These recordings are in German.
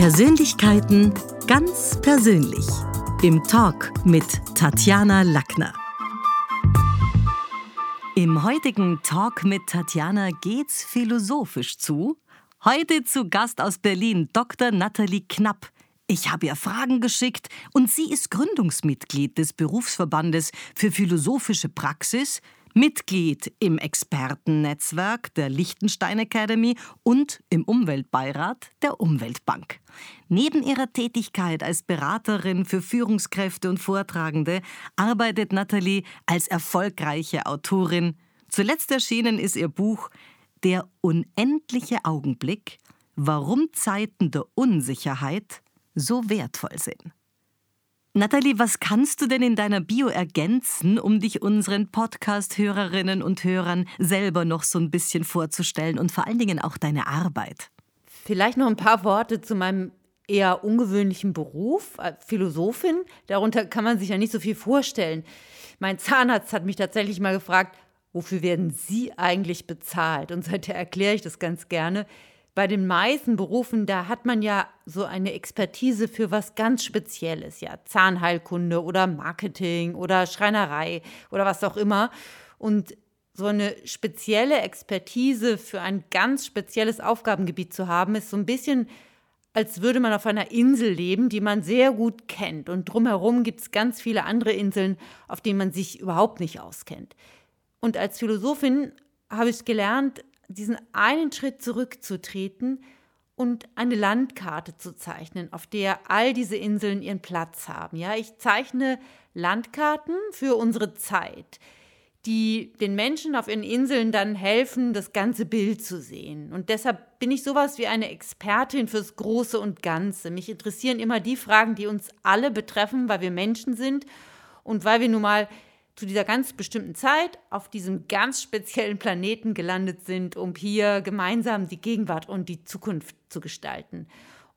Persönlichkeiten ganz persönlich. Im Talk mit Tatjana Lackner. Im heutigen Talk mit Tatjana geht's philosophisch zu. Heute zu Gast aus Berlin Dr. Nathalie Knapp. Ich habe ihr Fragen geschickt und sie ist Gründungsmitglied des Berufsverbandes für philosophische Praxis, Mitglied im Expertennetzwerk der Liechtenstein Academy und im Umweltbeirat der Umweltbank. Neben ihrer Tätigkeit als Beraterin für Führungskräfte und Vortragende arbeitet Nathalie als erfolgreiche Autorin. Zuletzt erschienen ist ihr Buch Der unendliche Augenblick, warum Zeiten der Unsicherheit so wertvoll sind. Nathalie, was kannst du denn in deiner Bio ergänzen, um dich unseren Podcast-Hörerinnen und Hörern selber noch so ein bisschen vorzustellen und vor allen Dingen auch deine Arbeit? Vielleicht noch ein paar Worte zu meinem eher ungewöhnlichen Beruf, als Philosophin. Darunter kann man sich ja nicht so viel vorstellen. Mein Zahnarzt hat mich tatsächlich mal gefragt, wofür werden Sie eigentlich bezahlt? Und seither erkläre ich das ganz gerne bei den meisten Berufen, da hat man ja so eine Expertise für was ganz Spezielles, ja, Zahnheilkunde oder Marketing oder Schreinerei oder was auch immer. Und so eine spezielle Expertise für ein ganz spezielles Aufgabengebiet zu haben, ist so ein bisschen, als würde man auf einer Insel leben, die man sehr gut kennt. Und drumherum gibt es ganz viele andere Inseln, auf denen man sich überhaupt nicht auskennt. Und als Philosophin habe ich gelernt, diesen einen Schritt zurückzutreten und eine Landkarte zu zeichnen, auf der all diese Inseln ihren Platz haben. Ja, ich zeichne Landkarten für unsere Zeit, die den Menschen auf ihren Inseln dann helfen, das ganze Bild zu sehen. Und deshalb bin ich sowas wie eine Expertin fürs Große und Ganze. Mich interessieren immer die Fragen, die uns alle betreffen, weil wir Menschen sind und weil wir nun mal zu dieser ganz bestimmten Zeit auf diesem ganz speziellen Planeten gelandet sind, um hier gemeinsam die Gegenwart und die Zukunft zu gestalten.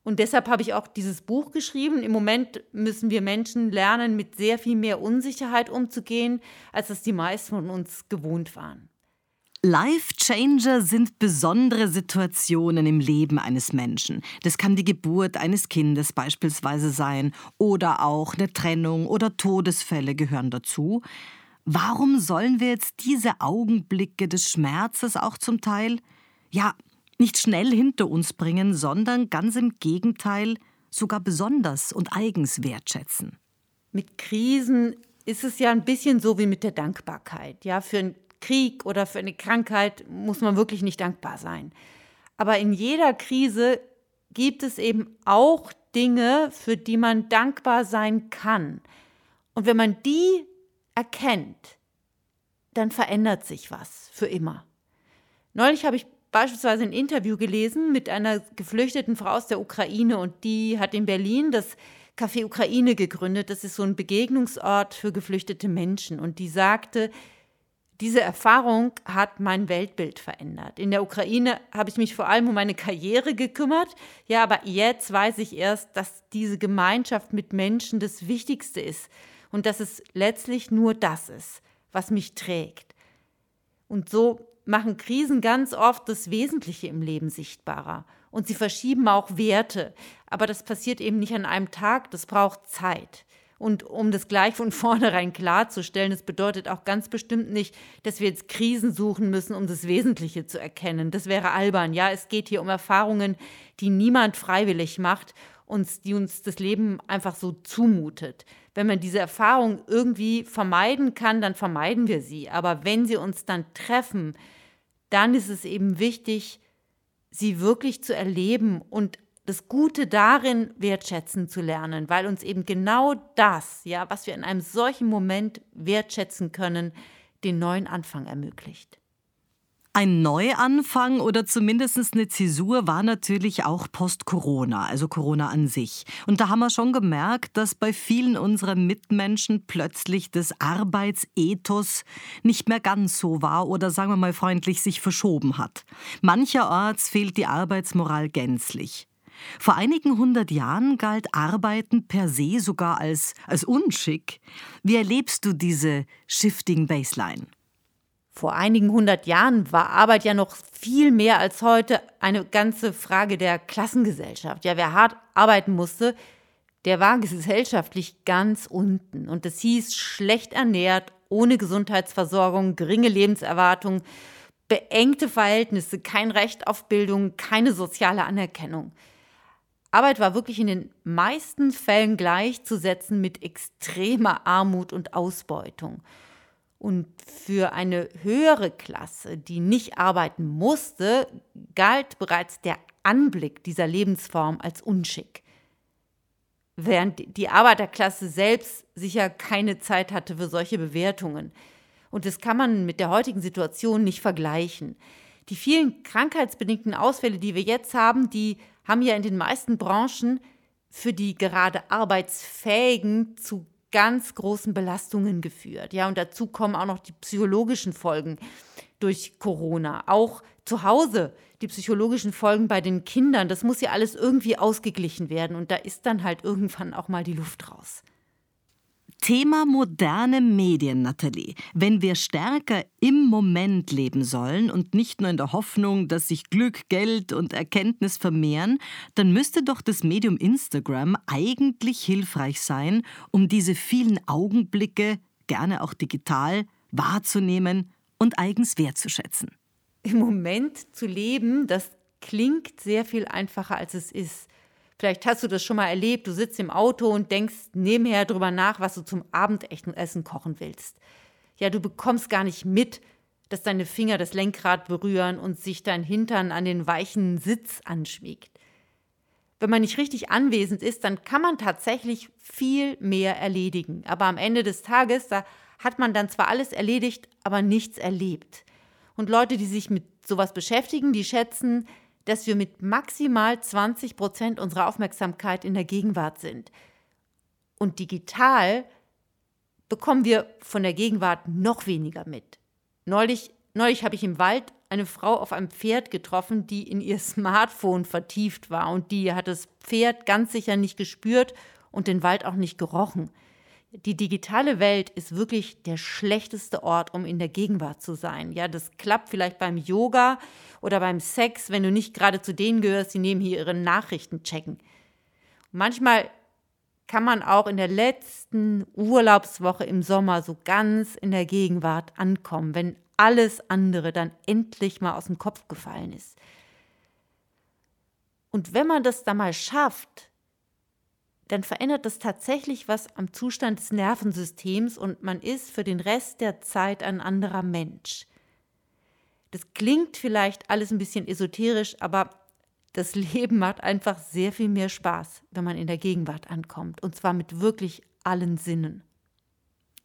Und deshalb habe ich auch dieses Buch geschrieben. Im Moment müssen wir Menschen lernen, mit sehr viel mehr Unsicherheit umzugehen, als das die meisten von uns gewohnt waren. Life Changer sind besondere Situationen im Leben eines Menschen. Das kann die Geburt eines Kindes beispielsweise sein oder auch eine Trennung oder Todesfälle gehören dazu. Warum sollen wir jetzt diese Augenblicke des Schmerzes auch zum Teil, ja, nicht schnell hinter uns bringen, sondern ganz im Gegenteil sogar besonders und eigens wertschätzen? Mit Krisen ist es ja ein bisschen so wie mit der Dankbarkeit. Ja, für ein Krieg oder für eine Krankheit muss man wirklich nicht dankbar sein. Aber in jeder Krise gibt es eben auch Dinge, für die man dankbar sein kann. Und wenn man die erkennt, dann verändert sich was für immer. Neulich habe ich beispielsweise ein Interview gelesen mit einer geflüchteten Frau aus der Ukraine und die hat in Berlin das Café Ukraine gegründet. Das ist so ein Begegnungsort für geflüchtete Menschen. Und die sagte, diese Erfahrung hat mein Weltbild verändert. In der Ukraine habe ich mich vor allem um meine Karriere gekümmert. Ja, aber jetzt weiß ich erst, dass diese Gemeinschaft mit Menschen das Wichtigste ist und dass es letztlich nur das ist, was mich trägt. Und so machen Krisen ganz oft das Wesentliche im Leben sichtbarer. Und sie verschieben auch Werte. Aber das passiert eben nicht an einem Tag, das braucht Zeit. Und um das gleich von vornherein klarzustellen, das bedeutet auch ganz bestimmt nicht, dass wir jetzt Krisen suchen müssen, um das Wesentliche zu erkennen. Das wäre albern. Ja, es geht hier um Erfahrungen, die niemand freiwillig macht und die uns das Leben einfach so zumutet. Wenn man diese Erfahrung irgendwie vermeiden kann, dann vermeiden wir sie. Aber wenn sie uns dann treffen, dann ist es eben wichtig, sie wirklich zu erleben und das Gute darin wertschätzen zu lernen, weil uns eben genau das, ja, was wir in einem solchen Moment wertschätzen können, den neuen Anfang ermöglicht. Ein Neuanfang oder zumindest eine Zäsur war natürlich auch Post-Corona, also Corona an sich. Und da haben wir schon gemerkt, dass bei vielen unserer Mitmenschen plötzlich das Arbeitsethos nicht mehr ganz so war oder sagen wir mal freundlich sich verschoben hat. Mancherorts fehlt die Arbeitsmoral gänzlich. Vor einigen hundert Jahren galt Arbeiten per se sogar als, als unschick. Wie erlebst du diese Shifting Baseline? Vor einigen hundert Jahren war Arbeit ja noch viel mehr als heute eine ganze Frage der Klassengesellschaft. Ja, wer hart arbeiten musste, der war gesellschaftlich ganz unten. Und es hieß schlecht ernährt, ohne Gesundheitsversorgung, geringe Lebenserwartung, beengte Verhältnisse, kein Recht auf Bildung, keine soziale Anerkennung. Arbeit war wirklich in den meisten Fällen gleichzusetzen mit extremer Armut und Ausbeutung. Und für eine höhere Klasse, die nicht arbeiten musste, galt bereits der Anblick dieser Lebensform als Unschick. Während die Arbeiterklasse selbst sicher keine Zeit hatte für solche Bewertungen. Und das kann man mit der heutigen Situation nicht vergleichen. Die vielen krankheitsbedingten Ausfälle, die wir jetzt haben, die haben ja in den meisten Branchen für die gerade Arbeitsfähigen zu ganz großen Belastungen geführt. Ja, und dazu kommen auch noch die psychologischen Folgen durch Corona. Auch zu Hause die psychologischen Folgen bei den Kindern. Das muss ja alles irgendwie ausgeglichen werden. Und da ist dann halt irgendwann auch mal die Luft raus. Thema moderne Medien, Nathalie. Wenn wir stärker im Moment leben sollen und nicht nur in der Hoffnung, dass sich Glück, Geld und Erkenntnis vermehren, dann müsste doch das Medium Instagram eigentlich hilfreich sein, um diese vielen Augenblicke, gerne auch digital, wahrzunehmen und eigens wertzuschätzen. Im Moment zu leben, das klingt sehr viel einfacher, als es ist. Vielleicht hast du das schon mal erlebt, du sitzt im Auto und denkst nebenher drüber nach, was du zum Abendessen kochen willst. Ja, du bekommst gar nicht mit, dass deine Finger das Lenkrad berühren und sich dein Hintern an den weichen Sitz anschmiegt. Wenn man nicht richtig anwesend ist, dann kann man tatsächlich viel mehr erledigen. Aber am Ende des Tages, da hat man dann zwar alles erledigt, aber nichts erlebt. Und Leute, die sich mit sowas beschäftigen, die schätzen, dass wir mit maximal 20 Prozent unserer Aufmerksamkeit in der Gegenwart sind. Und digital bekommen wir von der Gegenwart noch weniger mit. Neulich, neulich habe ich im Wald eine Frau auf einem Pferd getroffen, die in ihr Smartphone vertieft war und die hat das Pferd ganz sicher nicht gespürt und den Wald auch nicht gerochen. Die digitale Welt ist wirklich der schlechteste Ort, um in der Gegenwart zu sein. Ja, das klappt vielleicht beim Yoga oder beim Sex, wenn du nicht gerade zu denen gehörst, die neben hier ihre Nachrichten checken. manchmal kann man auch in der letzten Urlaubswoche im Sommer so ganz in der Gegenwart ankommen, wenn alles andere dann endlich mal aus dem Kopf gefallen ist. Und wenn man das dann mal schafft, dann verändert das tatsächlich was am Zustand des Nervensystems und man ist für den Rest der Zeit ein anderer Mensch. Das klingt vielleicht alles ein bisschen esoterisch, aber das Leben macht einfach sehr viel mehr Spaß, wenn man in der Gegenwart ankommt. Und zwar mit wirklich allen Sinnen.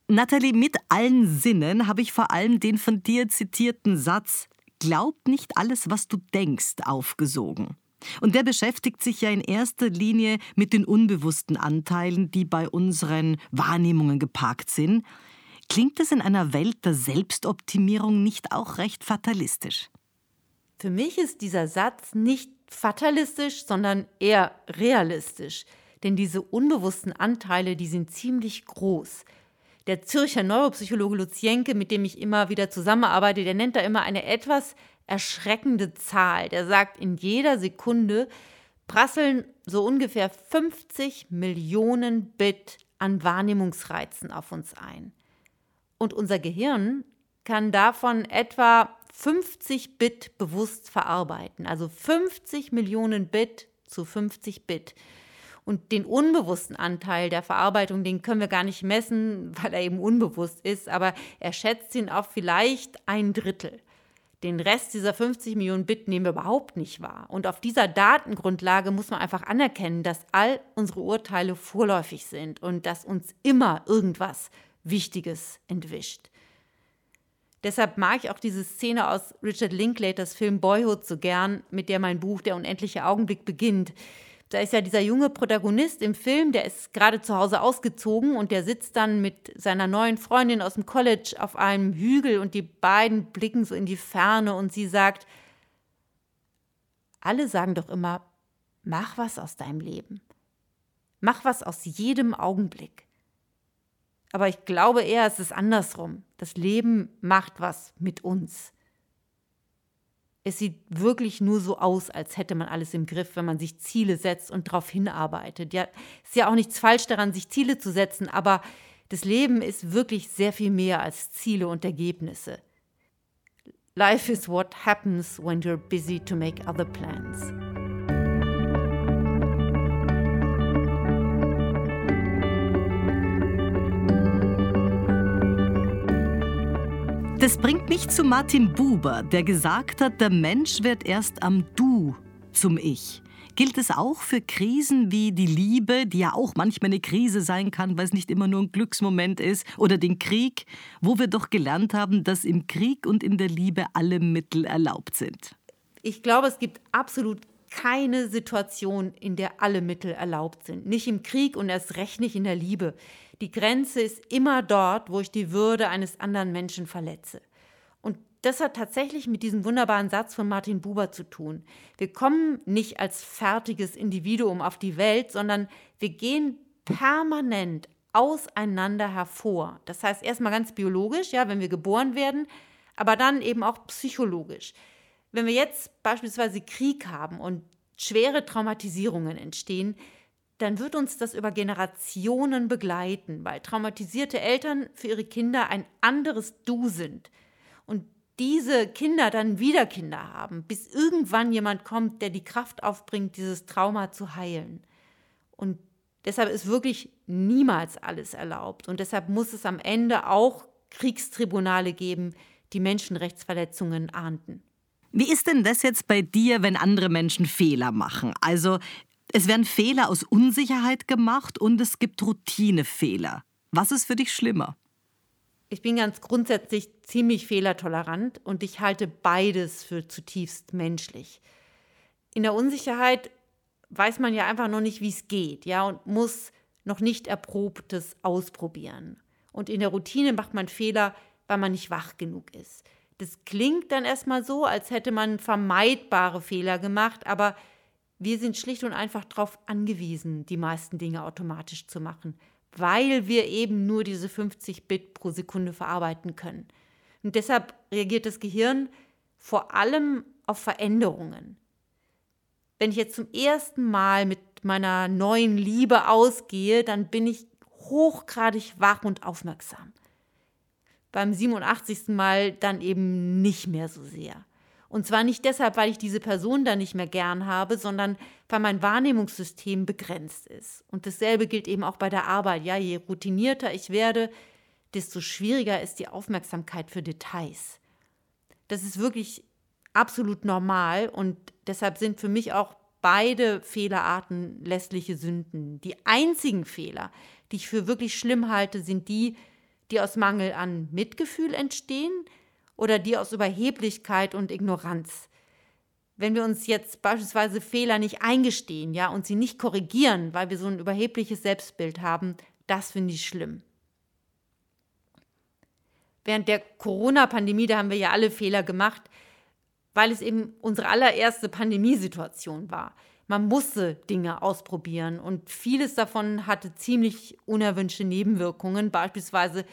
Nathalie, mit allen Sinnen habe ich vor allem den von dir zitierten Satz Glaub nicht alles, was du denkst, aufgesogen. Und der beschäftigt sich ja in erster Linie mit den unbewussten Anteilen, die bei unseren Wahrnehmungen geparkt sind. Klingt es in einer Welt der Selbstoptimierung nicht auch recht fatalistisch? Für mich ist dieser Satz nicht fatalistisch, sondern eher realistisch. Denn diese unbewussten Anteile, die sind ziemlich groß. Der Zürcher Neuropsychologe Luzienke, mit dem ich immer wieder zusammenarbeite, der nennt da immer eine etwas erschreckende Zahl. Der sagt, in jeder Sekunde prasseln so ungefähr 50 Millionen Bit an Wahrnehmungsreizen auf uns ein. Und unser Gehirn kann davon etwa 50 Bit bewusst verarbeiten. Also 50 Millionen Bit zu 50 Bit. Und den unbewussten Anteil der Verarbeitung, den können wir gar nicht messen, weil er eben unbewusst ist, aber er schätzt ihn auf vielleicht ein Drittel. Den Rest dieser 50 Millionen Bit nehmen wir überhaupt nicht wahr. Und auf dieser Datengrundlage muss man einfach anerkennen, dass all unsere Urteile vorläufig sind und dass uns immer irgendwas Wichtiges entwischt. Deshalb mag ich auch diese Szene aus Richard Linklaters Film Boyhood so gern, mit der mein Buch Der unendliche Augenblick beginnt. Da ist ja dieser junge Protagonist im Film, der ist gerade zu Hause ausgezogen und der sitzt dann mit seiner neuen Freundin aus dem College auf einem Hügel und die beiden blicken so in die Ferne und sie sagt, alle sagen doch immer, mach was aus deinem Leben. Mach was aus jedem Augenblick. Aber ich glaube eher, es ist andersrum. Das Leben macht was mit uns. Es sieht wirklich nur so aus, als hätte man alles im Griff, wenn man sich Ziele setzt und darauf hinarbeitet. Ja, ist ja auch nichts falsch daran, sich Ziele zu setzen, aber das Leben ist wirklich sehr viel mehr als Ziele und Ergebnisse. Life is what happens when you're busy to make other plans. Das bringt mich zu Martin Buber, der gesagt hat, der Mensch wird erst am Du zum Ich. Gilt es auch für Krisen wie die Liebe, die ja auch manchmal eine Krise sein kann, weil es nicht immer nur ein Glücksmoment ist, oder den Krieg, wo wir doch gelernt haben, dass im Krieg und in der Liebe alle Mittel erlaubt sind? Ich glaube, es gibt absolut keine Situation, in der alle Mittel erlaubt sind. Nicht im Krieg und erst recht nicht in der Liebe. Die Grenze ist immer dort, wo ich die Würde eines anderen Menschen verletze. Und das hat tatsächlich mit diesem wunderbaren Satz von Martin Buber zu tun. Wir kommen nicht als fertiges Individuum auf die Welt, sondern wir gehen permanent auseinander hervor. Das heißt erstmal ganz biologisch, ja, wenn wir geboren werden, aber dann eben auch psychologisch. Wenn wir jetzt beispielsweise Krieg haben und schwere Traumatisierungen entstehen, dann wird uns das über Generationen begleiten, weil traumatisierte Eltern für ihre Kinder ein anderes Du sind. Und diese Kinder dann wieder Kinder haben, bis irgendwann jemand kommt, der die Kraft aufbringt, dieses Trauma zu heilen. Und deshalb ist wirklich niemals alles erlaubt. Und deshalb muss es am Ende auch Kriegstribunale geben, die Menschenrechtsverletzungen ahnden. Wie ist denn das jetzt bei dir, wenn andere Menschen Fehler machen? Also es werden Fehler aus Unsicherheit gemacht und es gibt Routinefehler. Was ist für dich schlimmer? Ich bin ganz grundsätzlich ziemlich fehlertolerant und ich halte beides für zutiefst menschlich. In der Unsicherheit weiß man ja einfach noch nicht, wie es geht, ja, und muss noch nicht erprobtes ausprobieren. Und in der Routine macht man Fehler, weil man nicht wach genug ist. Das klingt dann erstmal so, als hätte man vermeidbare Fehler gemacht, aber wir sind schlicht und einfach darauf angewiesen, die meisten Dinge automatisch zu machen, weil wir eben nur diese 50 Bit pro Sekunde verarbeiten können. Und deshalb reagiert das Gehirn vor allem auf Veränderungen. Wenn ich jetzt zum ersten Mal mit meiner neuen Liebe ausgehe, dann bin ich hochgradig wach und aufmerksam. Beim 87. Mal dann eben nicht mehr so sehr. Und zwar nicht deshalb, weil ich diese Person dann nicht mehr gern habe, sondern weil mein Wahrnehmungssystem begrenzt ist. Und dasselbe gilt eben auch bei der Arbeit. Ja, je routinierter ich werde, desto schwieriger ist die Aufmerksamkeit für Details. Das ist wirklich absolut normal und deshalb sind für mich auch beide Fehlerarten lässliche Sünden. Die einzigen Fehler, die ich für wirklich schlimm halte, sind die, die aus Mangel an Mitgefühl entstehen, oder die aus Überheblichkeit und Ignoranz. Wenn wir uns jetzt beispielsweise Fehler nicht eingestehen, ja, und sie nicht korrigieren, weil wir so ein überhebliches Selbstbild haben, das finde ich schlimm. Während der Corona-Pandemie, da haben wir ja alle Fehler gemacht, weil es eben unsere allererste Pandemiesituation war. Man musste Dinge ausprobieren und vieles davon hatte ziemlich unerwünschte Nebenwirkungen, beispielsweise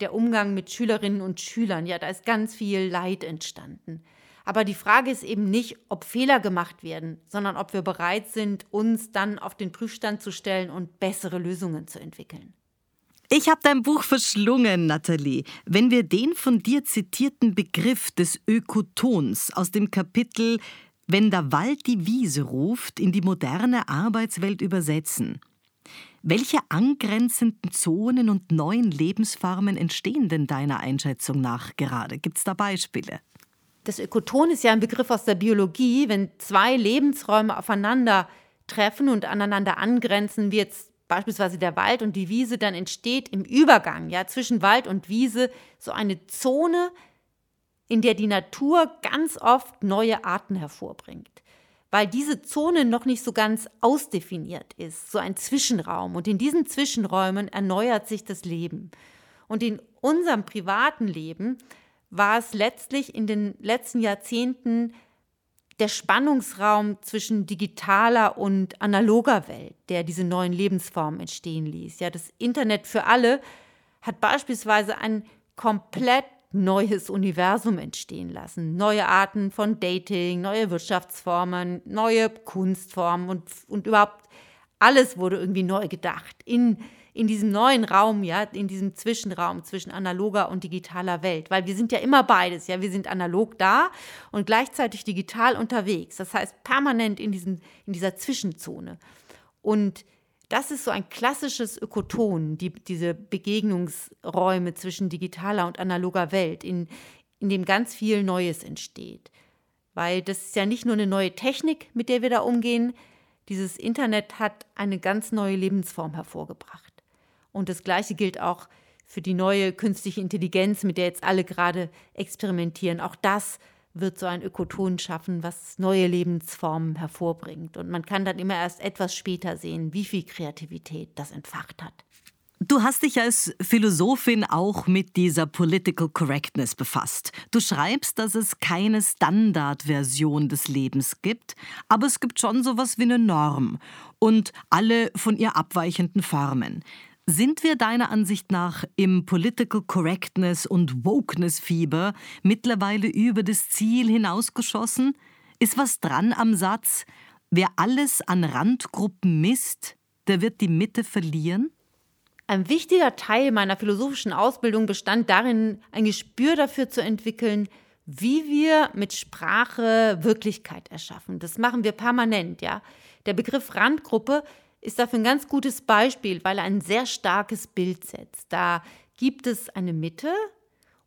der Umgang mit Schülerinnen und Schülern. Ja, da ist ganz viel Leid entstanden. Aber die Frage ist eben nicht, ob Fehler gemacht werden, sondern ob wir bereit sind, uns dann auf den Prüfstand zu stellen und bessere Lösungen zu entwickeln. Ich habe dein Buch verschlungen, Nathalie. Wenn wir den von dir zitierten Begriff des Ökotons aus dem Kapitel Wenn der Wald die Wiese ruft in die moderne Arbeitswelt übersetzen, welche angrenzenden Zonen und neuen Lebensformen entstehen denn deiner Einschätzung nach gerade? Gibt es da Beispiele? Das Ökoton ist ja ein Begriff aus der Biologie. Wenn zwei Lebensräume aufeinander treffen und aneinander angrenzen, wie jetzt beispielsweise der Wald und die Wiese, dann entsteht im Übergang ja, zwischen Wald und Wiese so eine Zone, in der die Natur ganz oft neue Arten hervorbringt weil diese Zone noch nicht so ganz ausdefiniert ist, so ein Zwischenraum. Und in diesen Zwischenräumen erneuert sich das Leben. Und in unserem privaten Leben war es letztlich in den letzten Jahrzehnten der Spannungsraum zwischen digitaler und analoger Welt, der diese neuen Lebensformen entstehen ließ. Ja, das Internet für alle hat beispielsweise ein komplett neues Universum entstehen lassen. Neue Arten von Dating, neue Wirtschaftsformen, neue Kunstformen und, und überhaupt alles wurde irgendwie neu gedacht. In, in diesem neuen Raum, ja, in diesem Zwischenraum zwischen analoger und digitaler Welt. Weil wir sind ja immer beides, ja. Wir sind analog da und gleichzeitig digital unterwegs. Das heißt, permanent in, diesem, in dieser Zwischenzone. Und das ist so ein klassisches Ökoton, die, diese Begegnungsräume zwischen digitaler und analoger Welt, in, in dem ganz viel Neues entsteht. Weil das ist ja nicht nur eine neue Technik, mit der wir da umgehen, dieses Internet hat eine ganz neue Lebensform hervorgebracht. Und das Gleiche gilt auch für die neue künstliche Intelligenz, mit der jetzt alle gerade experimentieren. Auch das wird so ein Ökoton schaffen, was neue Lebensformen hervorbringt. Und man kann dann immer erst etwas später sehen, wie viel Kreativität das entfacht hat. Du hast dich als Philosophin auch mit dieser Political Correctness befasst. Du schreibst, dass es keine Standardversion des Lebens gibt, aber es gibt schon sowas wie eine Norm und alle von ihr abweichenden Formen. Sind wir deiner Ansicht nach im Political Correctness und Wokeness Fieber mittlerweile über das Ziel hinausgeschossen? Ist was dran am Satz, wer alles an Randgruppen misst, der wird die Mitte verlieren? Ein wichtiger Teil meiner philosophischen Ausbildung bestand darin, ein Gespür dafür zu entwickeln, wie wir mit Sprache Wirklichkeit erschaffen. Das machen wir permanent, ja. Der Begriff Randgruppe ist dafür ein ganz gutes Beispiel, weil er ein sehr starkes Bild setzt. Da gibt es eine Mitte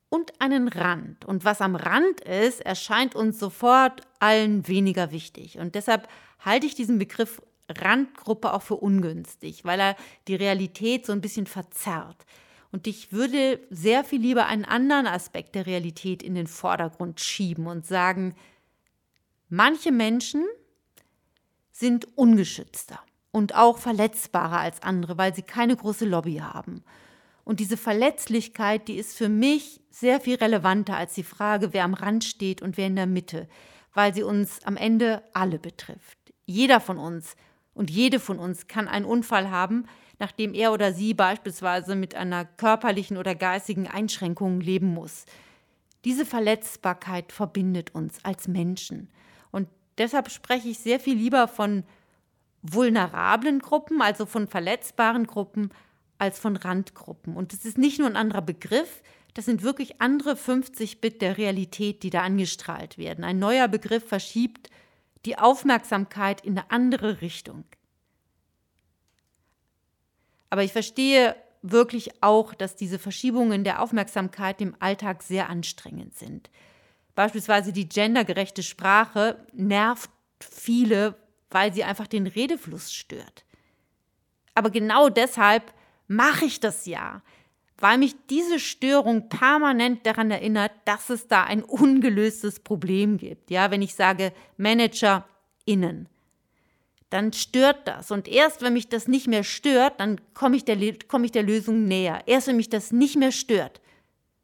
und einen Rand. Und was am Rand ist, erscheint uns sofort allen weniger wichtig. Und deshalb halte ich diesen Begriff Randgruppe auch für ungünstig, weil er die Realität so ein bisschen verzerrt. Und ich würde sehr viel lieber einen anderen Aspekt der Realität in den Vordergrund schieben und sagen, manche Menschen sind ungeschützter und auch verletzbarer als andere, weil sie keine große Lobby haben. Und diese Verletzlichkeit, die ist für mich sehr viel relevanter als die Frage, wer am Rand steht und wer in der Mitte, weil sie uns am Ende alle betrifft. Jeder von uns und jede von uns kann einen Unfall haben, nachdem er oder sie beispielsweise mit einer körperlichen oder geistigen Einschränkung leben muss. Diese Verletzbarkeit verbindet uns als Menschen. Und deshalb spreche ich sehr viel lieber von vulnerablen Gruppen, also von verletzbaren Gruppen, als von Randgruppen. Und es ist nicht nur ein anderer Begriff, das sind wirklich andere 50 Bit der Realität, die da angestrahlt werden. Ein neuer Begriff verschiebt die Aufmerksamkeit in eine andere Richtung. Aber ich verstehe wirklich auch, dass diese Verschiebungen der Aufmerksamkeit im Alltag sehr anstrengend sind. Beispielsweise die gendergerechte Sprache nervt viele, weil sie einfach den Redefluss stört. Aber genau deshalb mache ich das ja, weil mich diese Störung permanent daran erinnert, dass es da ein ungelöstes Problem gibt. Ja, wenn ich sage ManagerInnen, dann stört das. Und erst wenn mich das nicht mehr stört, dann komme ich, komm ich der Lösung näher. Erst wenn mich das nicht mehr stört,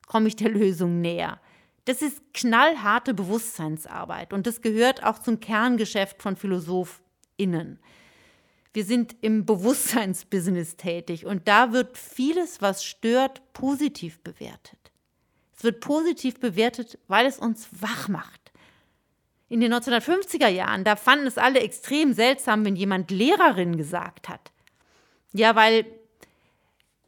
komme ich der Lösung näher. Das ist knallharte Bewusstseinsarbeit und das gehört auch zum Kerngeschäft von PhilosophInnen. Wir sind im Bewusstseinsbusiness tätig und da wird vieles, was stört, positiv bewertet. Es wird positiv bewertet, weil es uns wach macht. In den 1950er Jahren, da fanden es alle extrem seltsam, wenn jemand Lehrerin gesagt hat. Ja, weil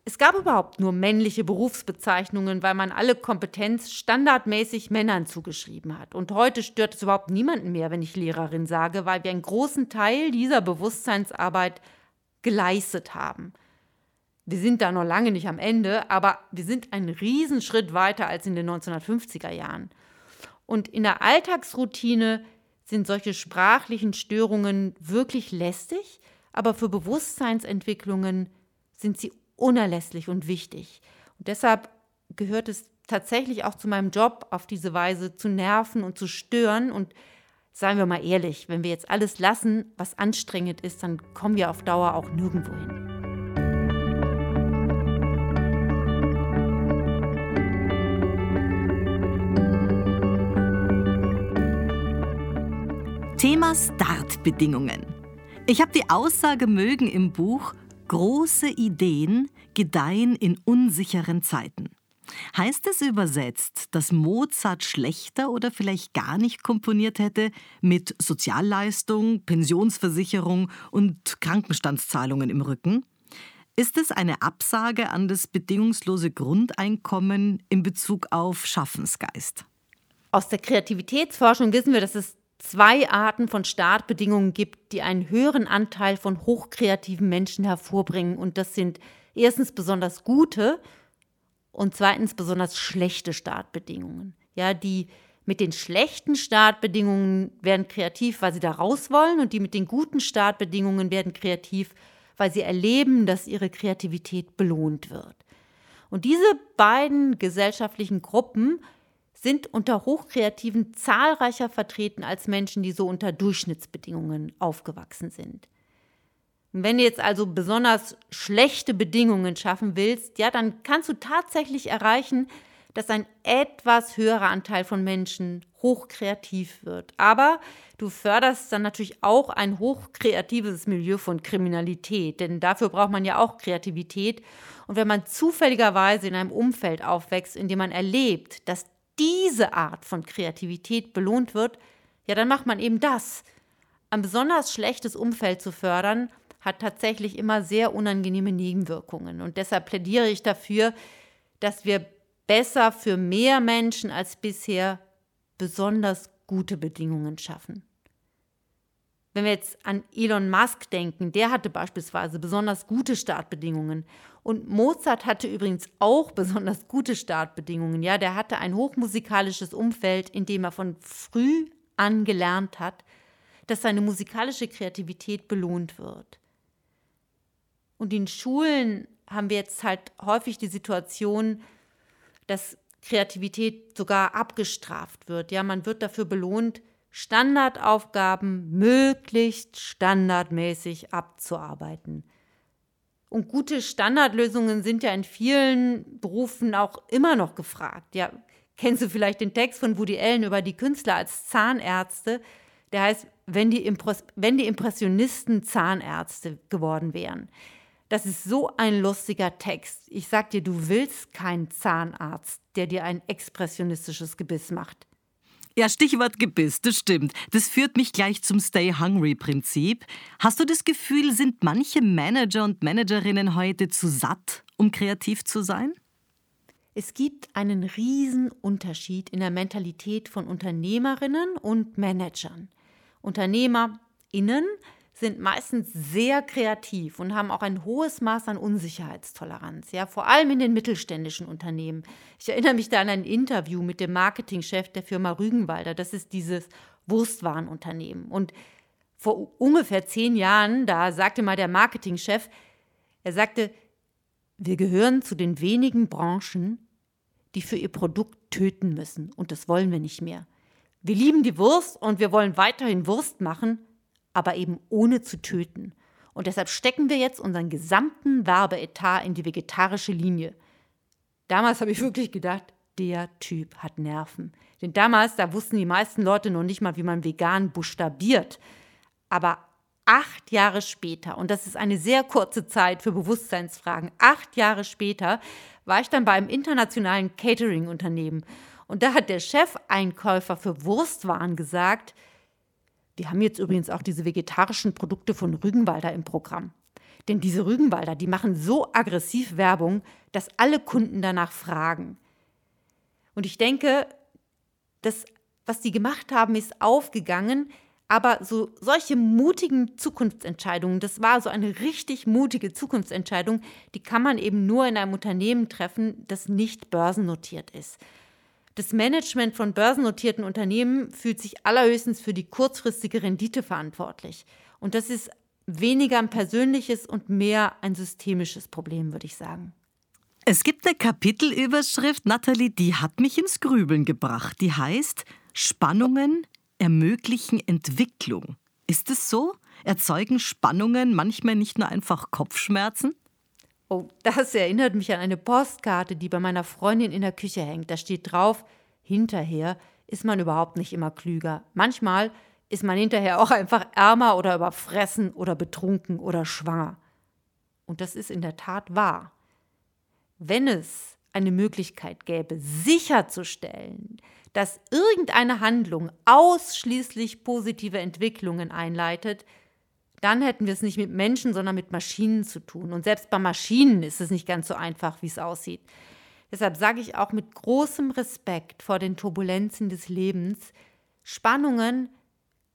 es gab überhaupt nur männliche Berufsbezeichnungen, weil man alle Kompetenz standardmäßig Männern zugeschrieben hat. Und heute stört es überhaupt niemanden mehr, wenn ich Lehrerin sage, weil wir einen großen Teil dieser Bewusstseinsarbeit geleistet haben. Wir sind da noch lange nicht am Ende, aber wir sind einen Riesenschritt weiter als in den 1950er Jahren. Und in der Alltagsroutine sind solche sprachlichen Störungen wirklich lästig, aber für Bewusstseinsentwicklungen sind sie unerlässlich und wichtig. Und deshalb gehört es tatsächlich auch zu meinem Job, auf diese Weise zu nerven und zu stören. Und seien wir mal ehrlich, wenn wir jetzt alles lassen, was anstrengend ist, dann kommen wir auf Dauer auch nirgendwo hin. Thema Startbedingungen. Ich habe die Aussage mögen im Buch, große Ideen gedeihen in unsicheren Zeiten. Heißt es übersetzt, dass Mozart schlechter oder vielleicht gar nicht komponiert hätte mit Sozialleistung, Pensionsversicherung und Krankenstandszahlungen im Rücken? Ist es eine Absage an das bedingungslose Grundeinkommen in Bezug auf Schaffensgeist? Aus der Kreativitätsforschung wissen wir, dass es zwei Arten von Startbedingungen gibt, die einen höheren Anteil von hochkreativen Menschen hervorbringen. Und das sind erstens besonders gute und zweitens besonders schlechte Startbedingungen. Ja, die mit den schlechten Startbedingungen werden kreativ, weil sie da raus wollen und die mit den guten Startbedingungen werden kreativ, weil sie erleben, dass ihre Kreativität belohnt wird. Und diese beiden gesellschaftlichen Gruppen sind unter Hochkreativen zahlreicher vertreten als Menschen, die so unter Durchschnittsbedingungen aufgewachsen sind. Wenn du jetzt also besonders schlechte Bedingungen schaffen willst, ja, dann kannst du tatsächlich erreichen, dass ein etwas höherer Anteil von Menschen hochkreativ wird. Aber du förderst dann natürlich auch ein hochkreatives Milieu von Kriminalität, denn dafür braucht man ja auch Kreativität. Und wenn man zufälligerweise in einem Umfeld aufwächst, in dem man erlebt, dass diese Art von Kreativität belohnt wird, ja, dann macht man eben das. Ein besonders schlechtes Umfeld zu fördern, hat tatsächlich immer sehr unangenehme Nebenwirkungen. Und deshalb plädiere ich dafür, dass wir besser für mehr Menschen als bisher besonders gute Bedingungen schaffen. Wenn wir jetzt an Elon Musk denken, der hatte beispielsweise besonders gute Startbedingungen. Und Mozart hatte übrigens auch besonders gute Startbedingungen. Ja, der hatte ein hochmusikalisches Umfeld, in dem er von früh an gelernt hat, dass seine musikalische Kreativität belohnt wird. Und in Schulen haben wir jetzt halt häufig die Situation, dass Kreativität sogar abgestraft wird. Ja, man wird dafür belohnt, Standardaufgaben möglichst standardmäßig abzuarbeiten. Und gute Standardlösungen sind ja in vielen Berufen auch immer noch gefragt. Ja, kennst du vielleicht den Text von Woody Allen über die Künstler als Zahnärzte? Der heißt, wenn die, Impres wenn die Impressionisten Zahnärzte geworden wären. Das ist so ein lustiger Text. Ich sag dir, du willst keinen Zahnarzt, der dir ein expressionistisches Gebiss macht. Ja, Stichwort Gebiss, das stimmt. Das führt mich gleich zum Stay Hungry-Prinzip. Hast du das Gefühl, sind manche Manager und Managerinnen heute zu satt, um kreativ zu sein? Es gibt einen riesen Unterschied in der Mentalität von Unternehmerinnen und Managern. UnternehmerInnen sind meistens sehr kreativ und haben auch ein hohes Maß an Unsicherheitstoleranz, ja, vor allem in den mittelständischen Unternehmen. Ich erinnere mich da an ein Interview mit dem Marketingchef der Firma Rügenwalder, das ist dieses Wurstwarenunternehmen. Und vor ungefähr zehn Jahren, da sagte mal der Marketingchef, er sagte, wir gehören zu den wenigen Branchen, die für ihr Produkt töten müssen. Und das wollen wir nicht mehr. Wir lieben die Wurst und wir wollen weiterhin Wurst machen, aber eben ohne zu töten. Und deshalb stecken wir jetzt unseren gesamten Werbeetat in die vegetarische Linie. Damals habe ich wirklich gedacht, der Typ hat Nerven. Denn damals, da wussten die meisten Leute noch nicht mal, wie man vegan buchstabiert. Aber acht Jahre später, und das ist eine sehr kurze Zeit für Bewusstseinsfragen, acht Jahre später war ich dann bei einem internationalen Catering-Unternehmen. Und da hat der Chefeinkäufer für Wurstwaren gesagt, wir haben jetzt übrigens auch diese vegetarischen Produkte von Rügenwalder im Programm. Denn diese Rügenwalder, die machen so aggressiv Werbung, dass alle Kunden danach fragen. Und ich denke, das, was die gemacht haben, ist aufgegangen. Aber so solche mutigen Zukunftsentscheidungen, das war so eine richtig mutige Zukunftsentscheidung, die kann man eben nur in einem Unternehmen treffen, das nicht börsennotiert ist. Das Management von börsennotierten Unternehmen fühlt sich allerhöchstens für die kurzfristige Rendite verantwortlich. Und das ist weniger ein persönliches und mehr ein systemisches Problem, würde ich sagen. Es gibt eine Kapitelüberschrift, Nathalie, die hat mich ins Grübeln gebracht. Die heißt Spannungen ermöglichen Entwicklung. Ist es so? Erzeugen Spannungen manchmal nicht nur einfach Kopfschmerzen? Oh, das erinnert mich an eine Postkarte, die bei meiner Freundin in der Küche hängt. Da steht drauf, hinterher ist man überhaupt nicht immer klüger. Manchmal ist man hinterher auch einfach ärmer oder überfressen oder betrunken oder schwanger. Und das ist in der Tat wahr. wenn es eine Möglichkeit gäbe, sicherzustellen, dass irgendeine Handlung ausschließlich positive Entwicklungen einleitet, dann hätten wir es nicht mit Menschen, sondern mit Maschinen zu tun. Und selbst bei Maschinen ist es nicht ganz so einfach, wie es aussieht. Deshalb sage ich auch mit großem Respekt vor den Turbulenzen des Lebens, Spannungen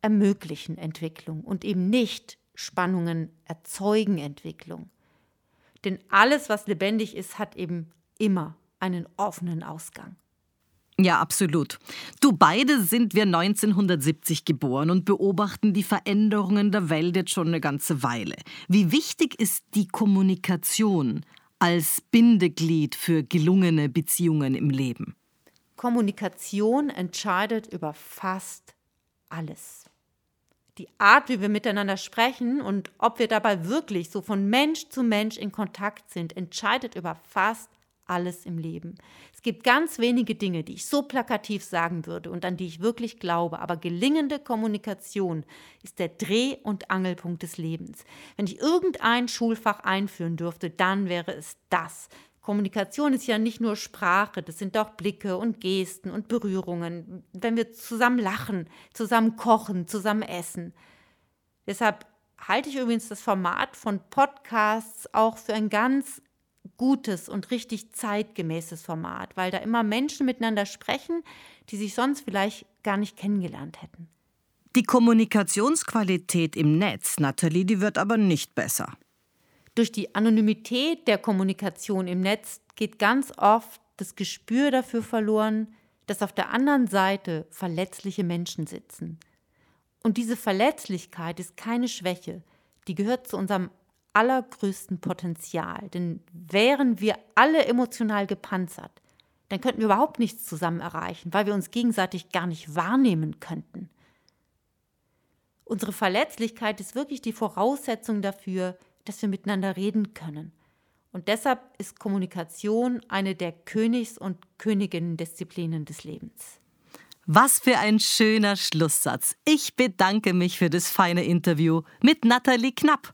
ermöglichen Entwicklung und eben nicht Spannungen erzeugen Entwicklung. Denn alles, was lebendig ist, hat eben immer einen offenen Ausgang. Ja, absolut. Du beide sind wir 1970 geboren und beobachten die Veränderungen der Welt jetzt schon eine ganze Weile. Wie wichtig ist die Kommunikation als Bindeglied für gelungene Beziehungen im Leben? Kommunikation entscheidet über fast alles. Die Art, wie wir miteinander sprechen und ob wir dabei wirklich so von Mensch zu Mensch in Kontakt sind, entscheidet über fast alles im Leben. Es gibt ganz wenige Dinge, die ich so plakativ sagen würde und an die ich wirklich glaube, aber gelingende Kommunikation ist der Dreh- und Angelpunkt des Lebens. Wenn ich irgendein Schulfach einführen dürfte, dann wäre es das. Kommunikation ist ja nicht nur Sprache, das sind auch Blicke und Gesten und Berührungen, wenn wir zusammen lachen, zusammen kochen, zusammen essen. Deshalb halte ich übrigens das Format von Podcasts auch für ein ganz gutes und richtig zeitgemäßes Format, weil da immer Menschen miteinander sprechen, die sich sonst vielleicht gar nicht kennengelernt hätten. Die Kommunikationsqualität im Netz, Nathalie, die wird aber nicht besser. Durch die Anonymität der Kommunikation im Netz geht ganz oft das Gespür dafür verloren, dass auf der anderen Seite verletzliche Menschen sitzen. Und diese Verletzlichkeit ist keine Schwäche, die gehört zu unserem allergrößten Potenzial. Denn wären wir alle emotional gepanzert, dann könnten wir überhaupt nichts zusammen erreichen, weil wir uns gegenseitig gar nicht wahrnehmen könnten. Unsere Verletzlichkeit ist wirklich die Voraussetzung dafür, dass wir miteinander reden können. Und deshalb ist Kommunikation eine der Königs- und Königinnen-Disziplinen des Lebens. Was für ein schöner Schlusssatz. Ich bedanke mich für das feine Interview mit Nathalie Knapp.